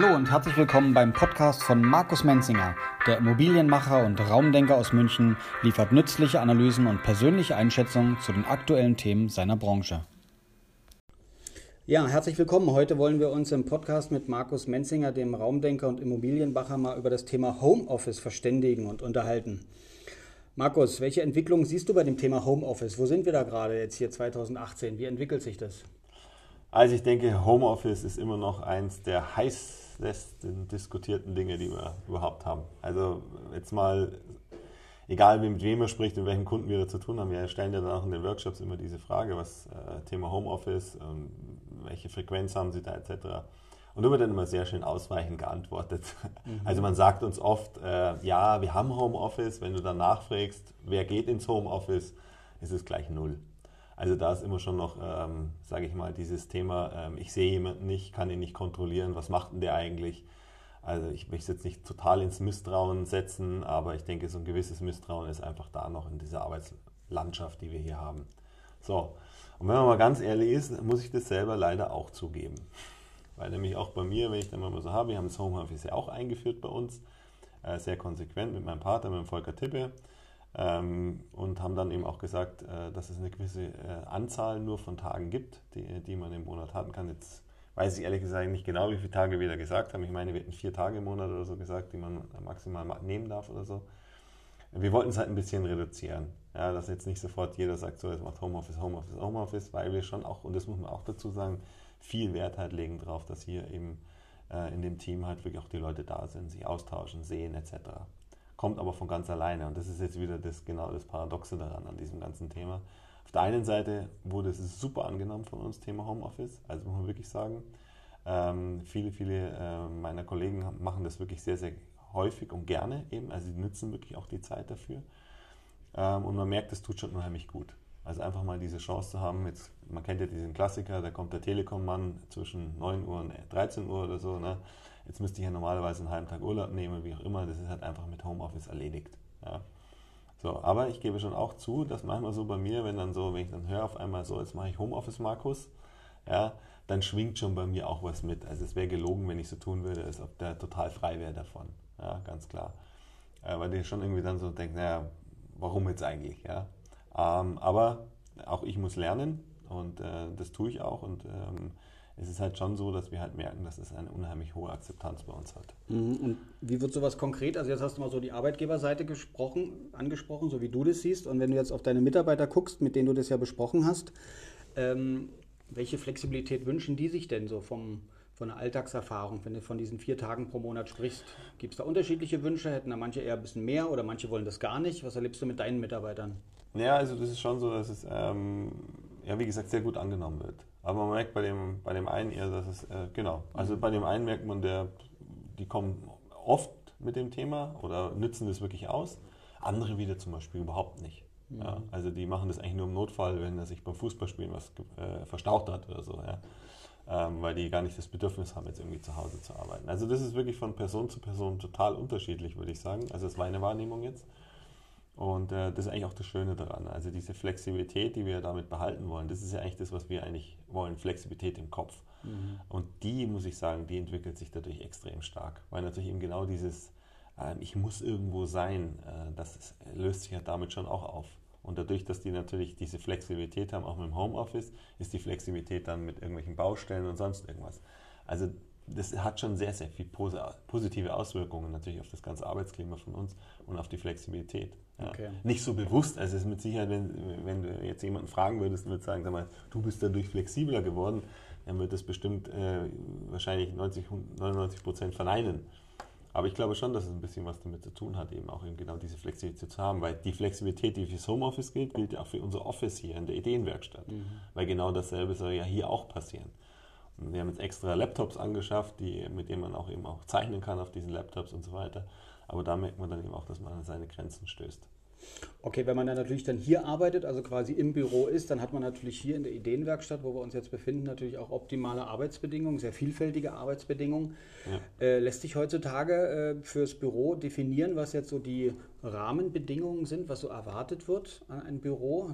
Hallo und herzlich willkommen beim Podcast von Markus Menzinger. Der Immobilienmacher und Raumdenker aus München liefert nützliche Analysen und persönliche Einschätzungen zu den aktuellen Themen seiner Branche. Ja, herzlich willkommen. Heute wollen wir uns im Podcast mit Markus Menzinger, dem Raumdenker und Immobilienmacher, mal über das Thema Homeoffice verständigen und unterhalten. Markus, welche Entwicklung siehst du bei dem Thema Homeoffice? Wo sind wir da gerade jetzt hier 2018? Wie entwickelt sich das? Also ich denke, Homeoffice ist immer noch eins der heißesten diskutierten Dinge, die wir überhaupt haben. Also jetzt mal, egal mit wem man spricht und welchen Kunden wir da zu tun haben, wir stellen ja dann auch in den Workshops immer diese Frage, was äh, Thema Homeoffice, ähm, welche Frequenz haben Sie da etc. Und da wird dann immer sehr schön ausweichend geantwortet. Mhm. Also man sagt uns oft, äh, ja, wir haben Homeoffice, wenn du dann nachfragst, wer geht ins Homeoffice, ist es gleich null. Also da ist immer schon noch, ähm, sage ich mal, dieses Thema, ähm, ich sehe jemanden nicht, kann ihn nicht kontrollieren, was macht denn der eigentlich? Also ich möchte jetzt nicht total ins Misstrauen setzen, aber ich denke, so ein gewisses Misstrauen ist einfach da noch in dieser Arbeitslandschaft, die wir hier haben. So, und wenn man mal ganz ehrlich ist, muss ich das selber leider auch zugeben. Weil nämlich auch bei mir, wenn ich dann mal so habe, wir haben das Homeoffice ja auch eingeführt bei uns, äh, sehr konsequent mit meinem Partner, mit dem Volker Tippe. Ähm, und haben dann eben auch gesagt, äh, dass es eine gewisse äh, Anzahl nur von Tagen gibt, die, die man im Monat haben kann. Jetzt weiß ich ehrlich gesagt nicht genau, wie viele Tage wir da gesagt haben. Ich meine, wir hätten vier Tage im Monat oder so gesagt, die man maximal nehmen darf oder so. Wir wollten es halt ein bisschen reduzieren. Ja, dass jetzt nicht sofort jeder sagt, so, jetzt macht Homeoffice, Homeoffice, Homeoffice, weil wir schon auch, und das muss man auch dazu sagen, viel Wert halt legen darauf, dass hier eben äh, in dem Team halt wirklich auch die Leute da sind, sich austauschen, sehen etc kommt aber von ganz alleine. Und das ist jetzt wieder das, genau das Paradoxe daran, an diesem ganzen Thema. Auf der einen Seite wurde es super angenommen von uns, Thema Homeoffice, also muss man wirklich sagen. Ähm, viele, viele äh, meiner Kollegen machen das wirklich sehr, sehr häufig und gerne eben, also sie nutzen wirklich auch die Zeit dafür. Ähm, und man merkt, es tut schon unheimlich gut. Also einfach mal diese Chance zu haben, jetzt, man kennt ja diesen Klassiker, da kommt der Telekom-Mann zwischen 9 Uhr und 13 Uhr oder so, ne? Jetzt müsste ich ja normalerweise einen halben Tag Urlaub nehmen, wie auch immer. Das ist halt einfach mit Homeoffice erledigt. Ja. So, aber ich gebe schon auch zu, dass manchmal so bei mir, wenn dann so, wenn ich dann höre auf einmal so, jetzt mache ich Homeoffice, Markus, ja, dann schwingt schon bei mir auch was mit. Also es wäre gelogen, wenn ich so tun würde, als ob der total frei wäre davon. Ja, ganz klar. Äh, weil ich schon irgendwie dann so denke, naja, warum jetzt eigentlich? Ja? Ähm, aber auch ich muss lernen und äh, das tue ich auch und ähm, es ist halt schon so, dass wir halt merken, dass es eine unheimlich hohe Akzeptanz bei uns hat. Mhm. Und wie wird sowas konkret? Also jetzt hast du mal so die Arbeitgeberseite gesprochen, angesprochen, so wie du das siehst. Und wenn du jetzt auf deine Mitarbeiter guckst, mit denen du das ja besprochen hast, ähm, welche Flexibilität wünschen die sich denn so vom, von der Alltagserfahrung, wenn du von diesen vier Tagen pro Monat sprichst? Gibt es da unterschiedliche Wünsche? Hätten da manche eher ein bisschen mehr oder manche wollen das gar nicht? Was erlebst du mit deinen Mitarbeitern? Ja, also das ist schon so, dass es, ähm, ja, wie gesagt, sehr gut angenommen wird. Aber man merkt bei dem, bei dem einen eher, dass es, äh, genau, also bei dem einen merkt man, der, die kommen oft mit dem Thema oder nützen das wirklich aus. Andere wieder zum Beispiel überhaupt nicht. Mhm. Ja, also die machen das eigentlich nur im Notfall, wenn er sich beim Fußballspielen was äh, verstaucht hat oder so. Ja. Ähm, weil die gar nicht das Bedürfnis haben, jetzt irgendwie zu Hause zu arbeiten. Also das ist wirklich von Person zu Person total unterschiedlich, würde ich sagen. Also das war eine Wahrnehmung jetzt. Und äh, das ist eigentlich auch das Schöne daran. Also diese Flexibilität, die wir damit behalten wollen, das ist ja eigentlich das, was wir eigentlich wollen, Flexibilität im Kopf. Mhm. Und die, muss ich sagen, die entwickelt sich dadurch extrem stark. Weil natürlich eben genau dieses, äh, ich muss irgendwo sein, äh, das löst sich ja damit schon auch auf. Und dadurch, dass die natürlich diese Flexibilität haben, auch mit dem Homeoffice, ist die Flexibilität dann mit irgendwelchen Baustellen und sonst irgendwas. Also das hat schon sehr, sehr viel positive Auswirkungen natürlich auf das ganze Arbeitsklima von uns und auf die Flexibilität. Ja. Okay. Nicht so bewusst, also es ist mit Sicherheit, wenn, wenn du jetzt jemanden fragen würdest und würdest sagen, sag mal, du bist dadurch flexibler geworden, dann wird das bestimmt äh, wahrscheinlich 90, 99 Prozent verneinen. Aber ich glaube schon, dass es ein bisschen was damit zu tun hat, eben auch eben genau diese Flexibilität zu haben, weil die Flexibilität, die fürs Homeoffice gilt, gilt ja auch für unser Office hier in der Ideenwerkstatt, mhm. weil genau dasselbe soll ja hier auch passieren. Wir haben jetzt extra Laptops angeschafft, die, mit denen man auch eben auch zeichnen kann auf diesen Laptops und so weiter. Aber da merkt man dann eben auch, dass man an seine Grenzen stößt. Okay, wenn man dann natürlich dann hier arbeitet, also quasi im Büro ist, dann hat man natürlich hier in der Ideenwerkstatt, wo wir uns jetzt befinden, natürlich auch optimale Arbeitsbedingungen, sehr vielfältige Arbeitsbedingungen. Ja. Äh, lässt sich heutzutage äh, fürs Büro definieren, was jetzt so die Rahmenbedingungen sind, was so erwartet wird an ein Büro?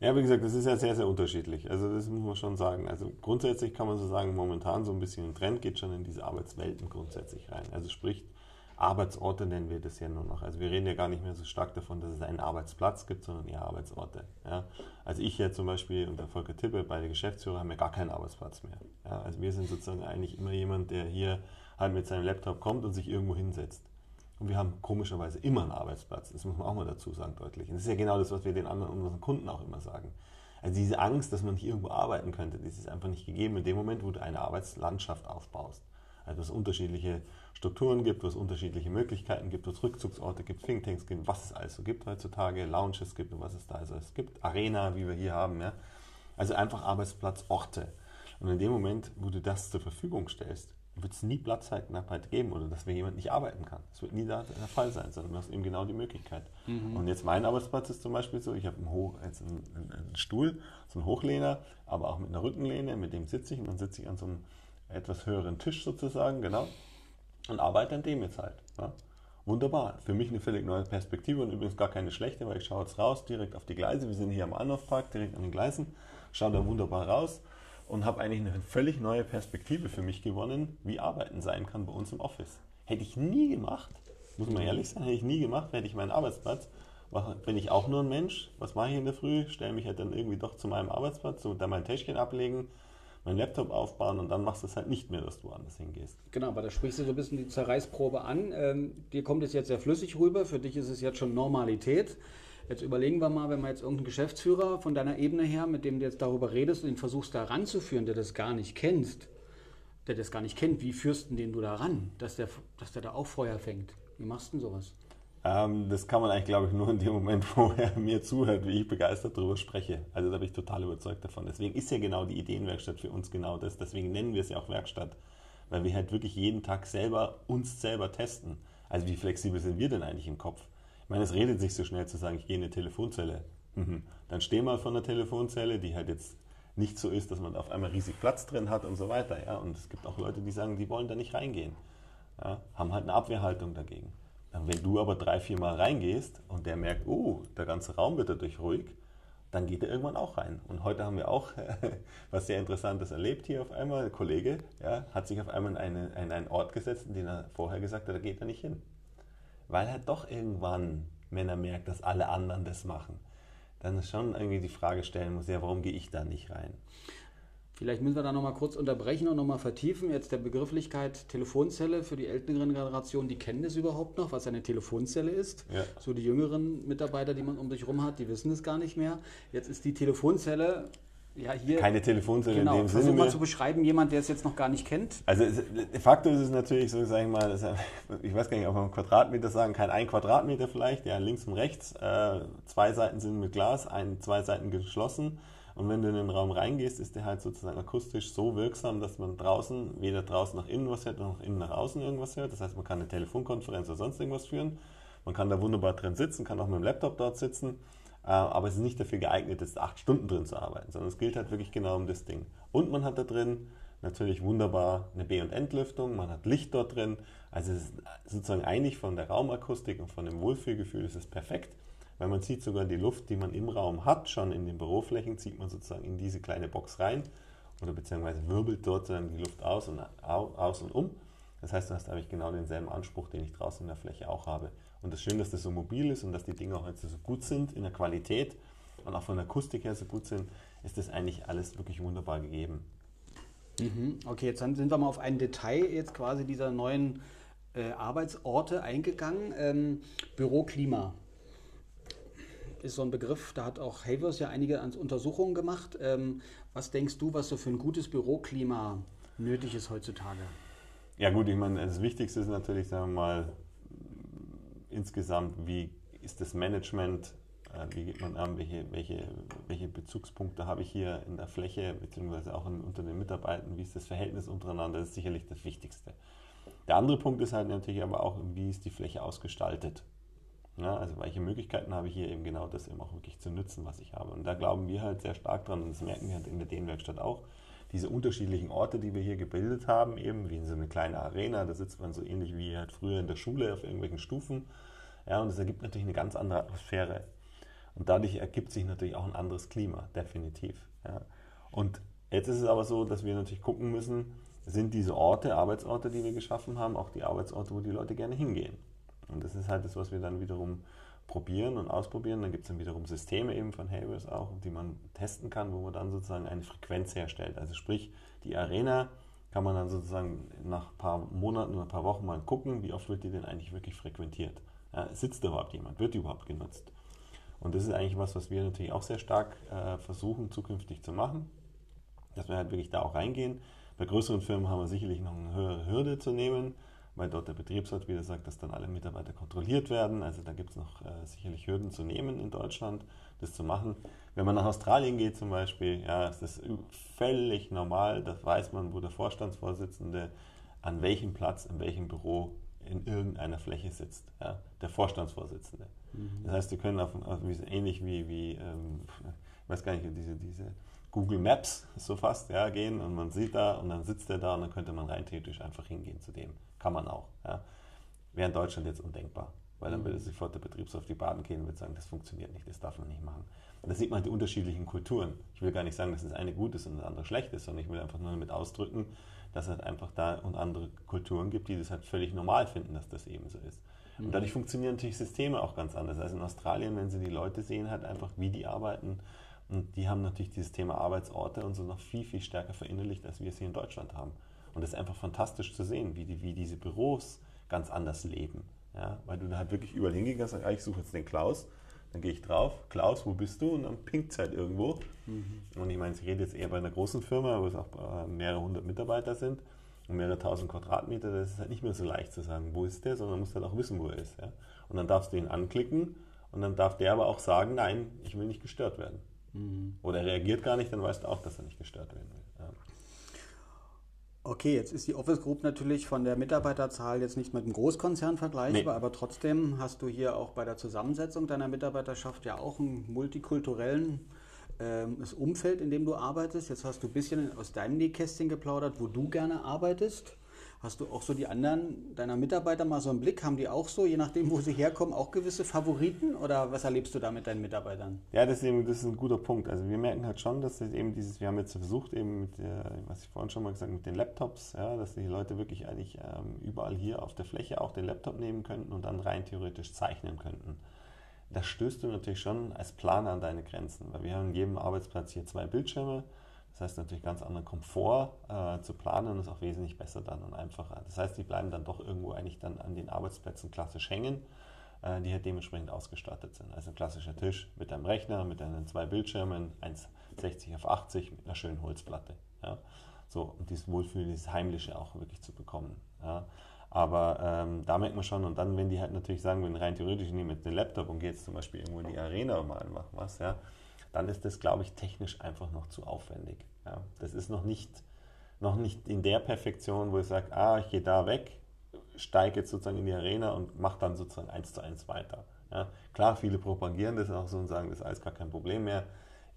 Ja, wie gesagt, das ist ja sehr, sehr unterschiedlich. Also das muss man schon sagen. Also grundsätzlich kann man so sagen, momentan so ein bisschen ein Trend geht schon in diese Arbeitswelten grundsätzlich rein. Also sprich, Arbeitsorte nennen wir das ja nur noch. Also wir reden ja gar nicht mehr so stark davon, dass es einen Arbeitsplatz gibt, sondern eher Arbeitsorte. Ja? Also ich ja zum Beispiel und der Volker Tippe, beide Geschäftsführer, haben ja gar keinen Arbeitsplatz mehr. Ja? Also wir sind sozusagen eigentlich immer jemand, der hier halt mit seinem Laptop kommt und sich irgendwo hinsetzt. Und wir haben komischerweise immer einen Arbeitsplatz. Das muss man auch mal dazu sagen, deutlich. Und das ist ja genau das, was wir den anderen unseren Kunden auch immer sagen. Also diese Angst, dass man nicht irgendwo arbeiten könnte, das ist einfach nicht gegeben in dem Moment, wo du eine Arbeitslandschaft aufbaust. Also es unterschiedliche Strukturen gibt, wo es unterschiedliche Möglichkeiten gibt, wo es Rückzugsorte gibt, Thinktanks gibt, was es alles so gibt heutzutage, Lounges gibt und was es da also es gibt, Arena, wie wir hier haben. Ja? Also einfach Arbeitsplatzorte. Und in dem Moment, wo du das zur Verfügung stellst, wird es nie Platzzeitnknappheit geben oder dass jemand nicht arbeiten kann. Das wird nie der, der Fall sein, sondern du hast eben genau die Möglichkeit. Mhm. Und jetzt mein Arbeitsplatz ist zum Beispiel so, ich habe einen, Hoch, jetzt einen, einen, Stuhl, so einen Hochlehner, aber auch mit einer Rückenlehne, mit dem sitze ich und dann sitze ich an so einem etwas höheren Tisch sozusagen, genau, und arbeite an dem jetzt halt. Ja. Wunderbar. Für mich eine völlig neue Perspektive und übrigens gar keine schlechte, weil ich schaue jetzt raus, direkt auf die Gleise. Wir sind hier am Anlaufpark, direkt an den Gleisen, schaue da wunderbar raus und habe eigentlich eine völlig neue Perspektive für mich gewonnen, wie Arbeiten sein kann bei uns im Office. Hätte ich nie gemacht, muss man ehrlich sein, hätte ich nie gemacht, hätte ich meinen Arbeitsplatz. Bin ich auch nur ein Mensch? Was mache ich in der Früh? Stelle mich halt dann irgendwie doch zu meinem Arbeitsplatz, so da mein Täschchen ablegen, meinen Laptop aufbauen und dann machst du es halt nicht mehr, dass du woanders hingehst. Genau, aber da sprichst du so ein bisschen die Zerreißprobe an. Ähm, dir kommt es jetzt sehr flüssig rüber, für dich ist es jetzt schon Normalität. Jetzt überlegen wir mal, wenn man jetzt irgendeinen Geschäftsführer von deiner Ebene her, mit dem du jetzt darüber redest und ihn versuchst da ranzuführen, der das gar nicht kennst, der das gar nicht kennt, wie führst du den du da ran, dass der, dass der da auch Feuer fängt? Wie machst du denn sowas? Ähm, das kann man eigentlich, glaube ich, nur in dem Moment, wo er mir zuhört, wie ich begeistert darüber spreche. Also da bin ich total überzeugt davon. Deswegen ist ja genau die Ideenwerkstatt für uns genau das. Deswegen nennen wir es ja auch Werkstatt, weil wir halt wirklich jeden Tag selber uns selber testen. Also wie flexibel sind wir denn eigentlich im Kopf? Ich meine, es redet sich so schnell zu sagen, ich gehe in eine Telefonzelle. Mhm. Dann steh mal von der Telefonzelle, die halt jetzt nicht so ist, dass man auf einmal riesig Platz drin hat und so weiter. Ja? Und es gibt auch Leute, die sagen, die wollen da nicht reingehen. Ja? Haben halt eine Abwehrhaltung dagegen. Wenn du aber drei, vier Mal reingehst und der merkt, oh, der ganze Raum wird dadurch ruhig, dann geht er irgendwann auch rein. Und heute haben wir auch was sehr Interessantes erlebt hier auf einmal. Ein Kollege ja, hat sich auf einmal in, eine, in einen Ort gesetzt, in den er vorher gesagt hat, da geht er nicht hin weil er doch irgendwann, wenn er merkt, dass alle anderen das machen, dann schon irgendwie die Frage stellen muss, ja, warum gehe ich da nicht rein? Vielleicht müssen wir da nochmal kurz unterbrechen und nochmal vertiefen. Jetzt der Begrifflichkeit Telefonzelle für die älteren Generationen, die kennen das überhaupt noch, was eine Telefonzelle ist. Ja. So die jüngeren Mitarbeiter, die man um sich rum hat, die wissen es gar nicht mehr. Jetzt ist die Telefonzelle ja, hier, keine Telefonzelle genau, in dem Sinne. Versuch mal zu beschreiben, jemand, der es jetzt noch gar nicht kennt. Also de facto ist es natürlich so, sage ich mal, das, ich weiß gar nicht, ob man Quadratmeter sagen kann, ein Quadratmeter vielleicht, ja, links und rechts. Äh, zwei Seiten sind mit Glas, ein, zwei Seiten geschlossen. Und wenn du in den Raum reingehst, ist der halt sozusagen akustisch so wirksam, dass man draußen weder draußen nach innen was hört, noch innen nach außen irgendwas hört. Das heißt, man kann eine Telefonkonferenz oder sonst irgendwas führen. Man kann da wunderbar drin sitzen, kann auch mit dem Laptop dort sitzen. Äh, aber es ist nicht dafür geeignet, jetzt acht Stunden drin zu arbeiten, sondern es gilt halt wirklich genau um das Ding. Und man hat da drin natürlich wunderbar eine B- und Entlüftung, man hat Licht dort drin. Also es ist sozusagen eigentlich von der Raumakustik und von dem Wohlfühlgefühl ist es perfekt, weil man zieht sogar die Luft, die man im Raum hat, schon in den Büroflächen, zieht man sozusagen in diese kleine Box rein oder beziehungsweise wirbelt dort dann die Luft aus und, aus und um. Das heißt, du hast eigentlich genau denselben Anspruch, den ich draußen in der Fläche auch habe. Und das Schöne, dass das so mobil ist und dass die Dinge auch jetzt so gut sind in der Qualität und auch von der Akustik her so gut sind, ist das eigentlich alles wirklich wunderbar gegeben. Mhm. Okay, jetzt sind wir mal auf ein Detail jetzt quasi dieser neuen äh, Arbeitsorte eingegangen. Ähm, Büroklima ist so ein Begriff, da hat auch Havers ja einige Untersuchungen gemacht. Ähm, was denkst du, was so für ein gutes Büroklima nötig ist heutzutage? Ja gut, ich meine, das Wichtigste ist natürlich, sagen wir mal, insgesamt, wie ist das Management, äh, wie geht man an, welche, welche, welche Bezugspunkte habe ich hier in der Fläche, beziehungsweise auch in, unter den Mitarbeitern, wie ist das Verhältnis untereinander, das ist sicherlich das Wichtigste. Der andere Punkt ist halt natürlich aber auch, wie ist die Fläche ausgestaltet. Ja, also welche Möglichkeiten habe ich hier eben genau das eben auch wirklich zu nutzen, was ich habe. Und da glauben wir halt sehr stark dran und das merken wir halt in der Ideenwerkstatt auch. Diese unterschiedlichen Orte, die wir hier gebildet haben, eben wie in so eine kleine Arena, da sitzt man so ähnlich wie halt früher in der Schule auf irgendwelchen Stufen. Ja, und das ergibt natürlich eine ganz andere Atmosphäre. Und dadurch ergibt sich natürlich auch ein anderes Klima, definitiv. Ja. Und jetzt ist es aber so, dass wir natürlich gucken müssen, sind diese Orte, Arbeitsorte, die wir geschaffen haben, auch die Arbeitsorte, wo die Leute gerne hingehen. Und das ist halt das, was wir dann wiederum probieren und ausprobieren. Dann gibt es dann wiederum Systeme eben von Havers auch, die man testen kann, wo man dann sozusagen eine Frequenz herstellt. Also sprich, die Arena kann man dann sozusagen nach ein paar Monaten oder ein paar Wochen mal gucken, wie oft wird die denn eigentlich wirklich frequentiert. Ja, sitzt da überhaupt jemand? Wird die überhaupt genutzt? Und das ist eigentlich was, was wir natürlich auch sehr stark äh, versuchen zukünftig zu machen, dass wir halt wirklich da auch reingehen. Bei größeren Firmen haben wir sicherlich noch eine höhere Hürde zu nehmen, weil dort der Betriebsrat wieder sagt, dass dann alle Mitarbeiter kontrolliert werden. Also da gibt es noch äh, sicherlich Hürden zu nehmen in Deutschland, das zu machen. Wenn man nach Australien geht zum Beispiel, ja, ist das völlig normal, da weiß man, wo der Vorstandsvorsitzende an welchem Platz, in welchem Büro in irgendeiner Fläche sitzt, ja, der Vorstandsvorsitzende. Mhm. Das heißt, die können auf, auf ähnlich wie, wie ähm, ich weiß gar nicht, diese, diese Google Maps so fast, ja, gehen und man sieht da und dann sitzt er da und dann könnte man rein theoretisch einfach hingehen zu dem. Kann man auch. Ja. Wäre in Deutschland jetzt undenkbar, weil dann mhm. würde sofort der Betriebshof die Baden gehen und würde sagen, das funktioniert nicht, das darf man nicht machen. Und da sieht man die unterschiedlichen Kulturen. Ich will gar nicht sagen, dass das eine gut ist und das andere schlecht ist, sondern ich will einfach nur damit ausdrücken, dass es halt einfach da und andere Kulturen gibt, die das halt völlig normal finden, dass das eben so ist. Und mhm. dadurch funktionieren natürlich Systeme auch ganz anders. Also in Australien, wenn sie die Leute sehen, halt einfach, wie die arbeiten, und die haben natürlich dieses Thema Arbeitsorte und so noch viel, viel stärker verinnerlicht, als wir es hier in Deutschland haben. Und es ist einfach fantastisch zu sehen, wie, die, wie diese Büros ganz anders leben. Ja, weil du da halt wirklich überall hingehst und sagst, ah, ich suche jetzt den Klaus, dann gehe ich drauf, Klaus, wo bist du? Und dann pinkt es halt irgendwo. Mhm. Und ich meine, ich rede jetzt eher bei einer großen Firma, wo es auch äh, mehrere hundert Mitarbeiter sind und mehrere tausend Quadratmeter. Das ist halt nicht mehr so leicht zu sagen, wo ist der, sondern man muss halt auch wissen, wo er ist. Ja? Und dann darfst du ihn anklicken und dann darf der aber auch sagen, nein, ich will nicht gestört werden. Mhm. Oder er reagiert gar nicht, dann weißt du auch, dass er nicht gestört werden will. Ja. Okay, jetzt ist die Office Group natürlich von der Mitarbeiterzahl jetzt nicht mit einem Großkonzern vergleichbar, nee. aber trotzdem hast du hier auch bei der Zusammensetzung deiner Mitarbeiterschaft ja auch einen multikulturellen ähm, Umfeld, in dem du arbeitest. Jetzt hast du ein bisschen aus deinem Nähkästchen geplaudert, wo du gerne arbeitest. Hast du auch so die anderen deiner Mitarbeiter mal so einen Blick? Haben die auch so, je nachdem, wo sie herkommen, auch gewisse Favoriten? Oder was erlebst du da mit deinen Mitarbeitern? Ja, das ist, eben, das ist ein guter Punkt. Also wir merken halt schon, dass eben dieses, wir haben jetzt versucht, eben mit was ich vorhin schon mal gesagt habe, mit den Laptops, ja, dass die Leute wirklich eigentlich ähm, überall hier auf der Fläche auch den Laptop nehmen könnten und dann rein theoretisch zeichnen könnten. Da stößt du natürlich schon als Planer an deine Grenzen, weil wir haben in jedem Arbeitsplatz hier zwei Bildschirme das heißt natürlich ganz anderen Komfort äh, zu planen und ist auch wesentlich besser dann und einfacher. Das heißt, die bleiben dann doch irgendwo eigentlich dann an den Arbeitsplätzen klassisch hängen, äh, die halt dementsprechend ausgestattet sind. Also ein klassischer Tisch mit einem Rechner, mit einen zwei Bildschirmen, 1,60 auf 80 mit einer schönen Holzplatte. Ja. So, und dieses Wohlfühlen, dieses Heimliche auch wirklich zu bekommen. Ja. Aber ähm, da merkt man schon, und dann, wenn die halt natürlich sagen, wenn rein theoretisch, ich nehme jetzt Laptop und gehe jetzt zum Beispiel irgendwo in die Arena und mal machen was, ja, dann ist das, glaube ich, technisch einfach noch zu aufwendig. Ja, das ist noch nicht, noch nicht in der Perfektion, wo ich sage, ah, ich gehe da weg, steige jetzt sozusagen in die Arena und mache dann sozusagen eins zu eins weiter. Ja, klar, viele propagieren das auch so und sagen, das ist alles gar kein Problem mehr.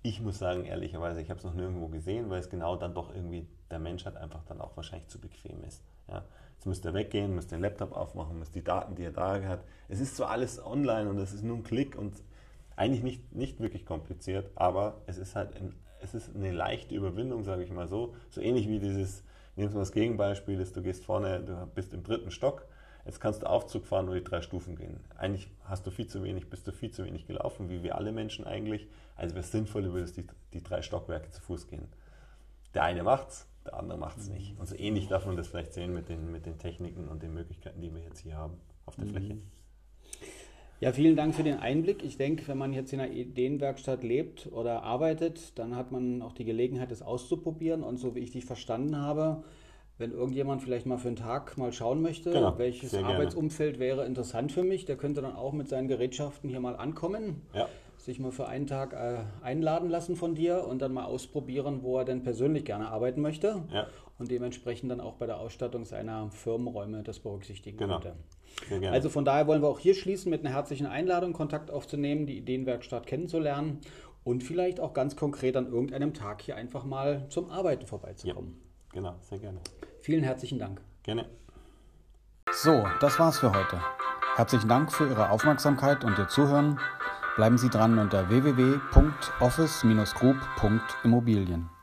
Ich muss sagen, ehrlicherweise, ich habe es noch nirgendwo gesehen, weil es genau dann doch irgendwie der Menschheit einfach dann auch wahrscheinlich zu bequem ist. Ja, jetzt müsst ihr weggehen, müsst den Laptop aufmachen, müsst die Daten, die ihr da hat. Es ist zwar alles online und es ist nur ein Klick und eigentlich nicht, nicht wirklich kompliziert, aber es ist halt ein, es ist eine leichte Überwindung, sage ich mal so. So ähnlich wie dieses, nehmen wir das Gegenbeispiel, ist, du gehst vorne, du bist im dritten Stock, jetzt kannst du Aufzug fahren und die drei Stufen gehen. Eigentlich hast du viel zu wenig, bist du viel zu wenig gelaufen, wie wir alle Menschen eigentlich. Also wäre es sinnvoll, du würdest die, die drei Stockwerke zu Fuß gehen. Der eine macht's, der andere macht es nicht. Und so ähnlich darf man das vielleicht sehen mit den, mit den Techniken und den Möglichkeiten, die wir jetzt hier haben auf der mhm. Fläche. Ja, vielen Dank für den Einblick. Ich denke, wenn man jetzt in einer Ideenwerkstatt lebt oder arbeitet, dann hat man auch die Gelegenheit, das auszuprobieren. Und so wie ich dich verstanden habe, wenn irgendjemand vielleicht mal für einen Tag mal schauen möchte, genau, welches Arbeitsumfeld wäre interessant für mich, der könnte dann auch mit seinen Gerätschaften hier mal ankommen. Ja sich mal für einen Tag äh, einladen lassen von dir und dann mal ausprobieren, wo er denn persönlich gerne arbeiten möchte ja. und dementsprechend dann auch bei der Ausstattung seiner Firmenräume das berücksichtigen genau. könnte. Also von daher wollen wir auch hier schließen mit einer herzlichen Einladung, Kontakt aufzunehmen, die Ideenwerkstatt kennenzulernen und vielleicht auch ganz konkret an irgendeinem Tag hier einfach mal zum Arbeiten vorbeizukommen. Ja, genau, sehr gerne. Vielen herzlichen Dank. Gerne. So, das war's für heute. Herzlichen Dank für Ihre Aufmerksamkeit und Ihr Zuhören. Bleiben Sie dran unter www.office-group.immobilien.